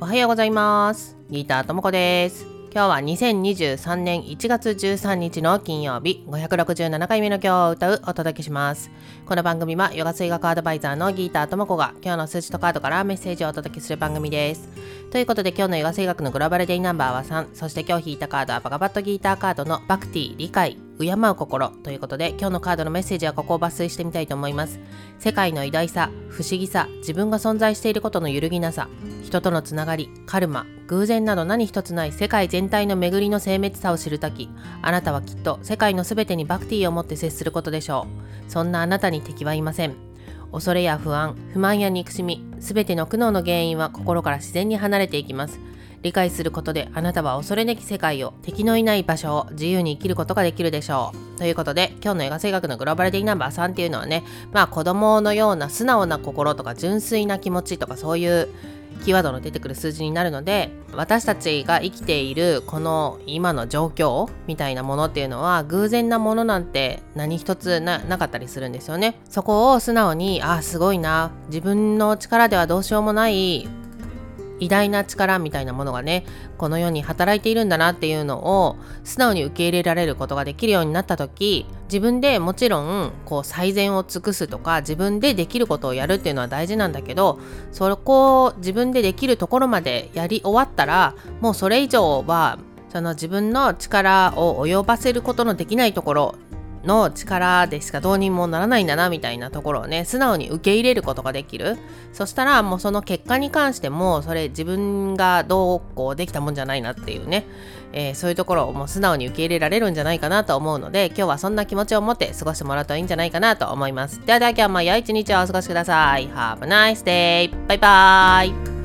おはようございます。ギターともこです。今日は2023年1月13日の金曜日。567回目の今日を歌うお届けします。この番組はヨガ水学アドバイザーのギーターともこが今日の数字とカードからメッセージをお届けする番組です。ということで今日のヨガ水学のグローバルデイナンバーは3そして今日引いたカードはバカバットギーターカードのバクティ理解。敬う心ということで今日のカードのメッセージはここを抜粋してみたいと思います。世界の偉大さ不思議さ自分が存在していることの揺るぎなさ人とのつながりカルマ偶然など何一つない世界全体の巡りの精密さを知るときあなたはきっと世界の全てにバクティーを持って接することでしょう。そんなあなたに敵はいません。恐れや不安不満や憎しみ全ての苦悩の原因は心から自然に離れていきます。理解することであなたは恐れなき世界を敵のいない場所を自由に生きることができるでしょう。ということで今日の映画性学のグローバルディナンバー3っていうのはねまあ子供のような素直な心とか純粋な気持ちとかそういうキーワードの出てくる数字になるので私たちが生きているこの今の状況みたいなものっていうのは偶然なものなんて何一つなかったりするんですよね。そこを素直にあすごいな。自分の力ではどうしようもない。偉大な力みたいなものがねこの世に働いているんだなっていうのを素直に受け入れられることができるようになった時自分でもちろんこう最善を尽くすとか自分でできることをやるっていうのは大事なんだけどそこを自分でできるところまでやり終わったらもうそれ以上はその自分の力を及ばせることのできないところの力でしかどうにもならないんだなみたいなところをね素直に受け入れることができる。そしたらもうその結果に関してもそれ自分がどうこうできたもんじゃないなっていうね、えー、そういうところをもう素直に受け入れられるんじゃないかなと思うので今日はそんな気持ちを持って過ごしてもらうといいんじゃないかなと思います。ではでは今日も良い一日をお過ごしください。Have a nice day! バイバーイ。